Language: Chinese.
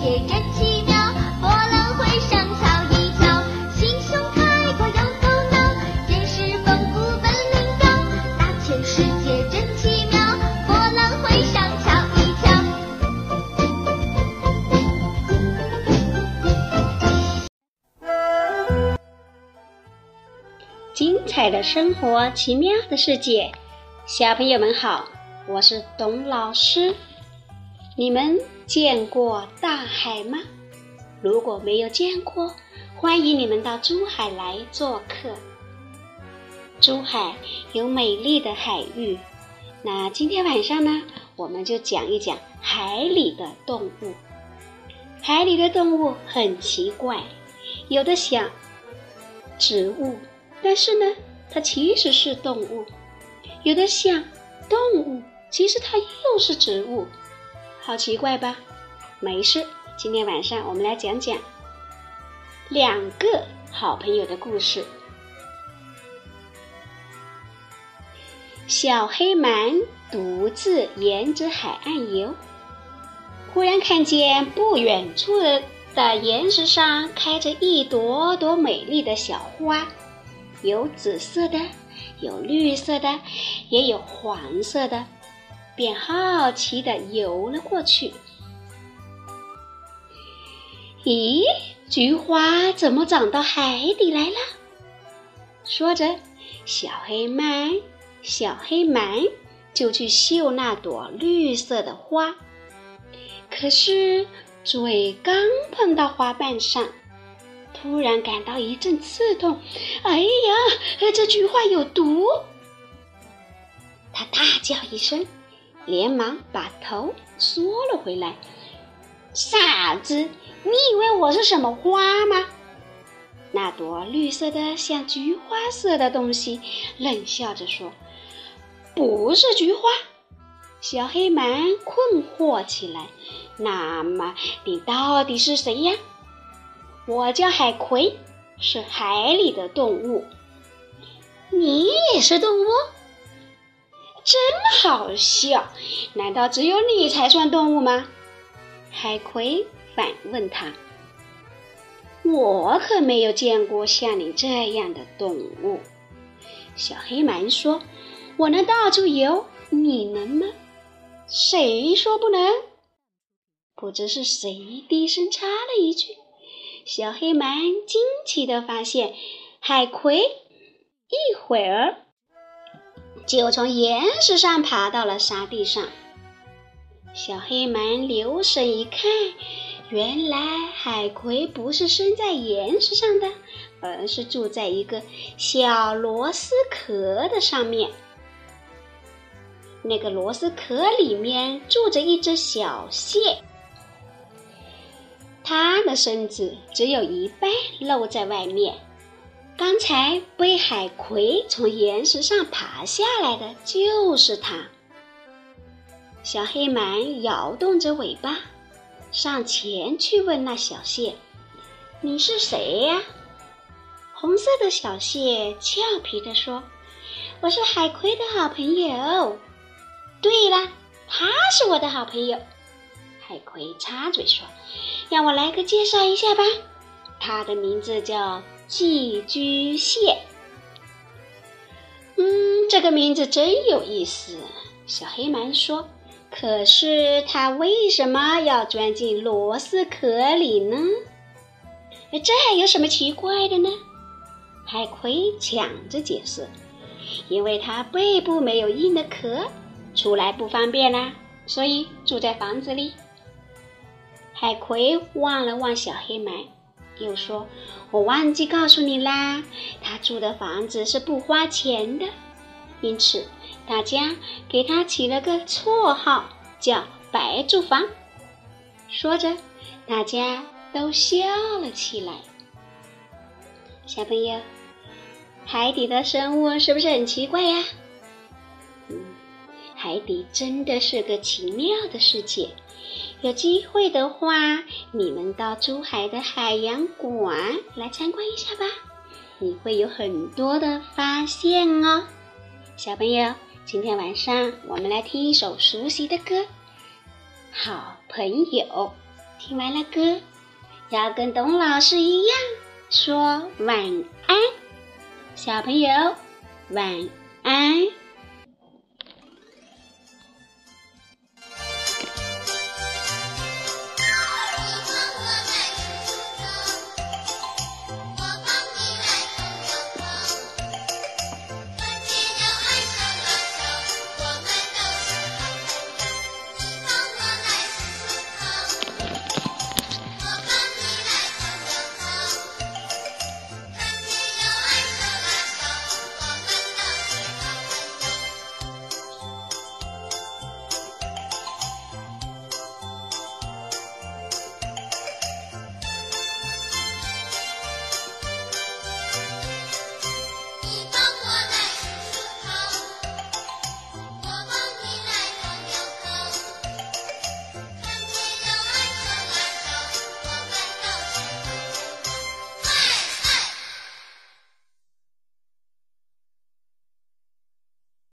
世界真奇妙，波浪会上瞧一瞧，心胸开阔有头脑，见识丰富本领高。大千世界真奇妙，波浪会上瞧一瞧。精彩的生活，奇妙的世界。小朋友们好，我是董老师。你们见过大海吗？如果没有见过，欢迎你们到珠海来做客。珠海有美丽的海域。那今天晚上呢，我们就讲一讲海里的动物。海里的动物很奇怪，有的像植物。但是呢，它其实是动物，有的像动物，其实它又是植物，好奇怪吧？没事，今天晚上我们来讲讲两个好朋友的故事。小黑鳗独自沿着海岸游，忽然看见不远处的的岩石上开着一朵朵美丽的小花。有紫色的，有绿色的，也有黄色的，便好奇的游了过去。咦，菊花怎么长到海底来了？说着，小黑鳗，小黑鳗就去嗅那朵绿色的花。可是，嘴刚碰到花瓣上。突然感到一阵刺痛，哎呀，这菊花有毒！他大叫一声，连忙把头缩了回来。傻子，你以为我是什么花吗？那朵绿色的像菊花色的东西冷笑着说：“不是菊花。”小黑蛮困惑起来。那么你到底是谁呀？我叫海葵，是海里的动物。你也是动物？真好笑！难道只有你才算动物吗？海葵反问他：“我可没有见过像你这样的动物。”小黑蛮说：“我能到处游，你能吗？”谁说不能？不知是谁低声插了一句。小黑蛮惊奇地发现，海葵一会儿就从岩石上爬到了沙地上。小黑们留神一看，原来海葵不是生在岩石上的，而是住在一个小螺丝壳的上面。那个螺丝壳里面住着一只小蟹。它的身子只有一半露在外面。刚才被海葵从岩石上爬下来的就是它。小黑鳗摇动着尾巴，上前去问那小蟹：“你是谁呀？”红色的小蟹俏皮地说：“我是海葵的好朋友。”对了，他是我的好朋友。海葵插嘴说：“让我来个介绍一下吧，它的名字叫寄居蟹。”嗯，这个名字真有意思。小黑蛮说：“可是它为什么要钻进螺丝壳里呢？这还有什么奇怪的呢？”海葵抢着解释：“因为它背部没有硬的壳，出来不方便啦，所以住在房子里。”海葵望了望小黑蛮，又说：“我忘记告诉你啦，他住的房子是不花钱的，因此大家给他起了个绰号，叫白住房。”说着，大家都笑了起来。小朋友，海底的生物是不是很奇怪呀？嗯，海底真的是个奇妙的世界。有机会的话，你们到珠海的海洋馆来参观一下吧，你会有很多的发现哦。小朋友，今天晚上我们来听一首熟悉的歌，《好朋友》。听完了歌，要跟董老师一样说晚安，小朋友晚安。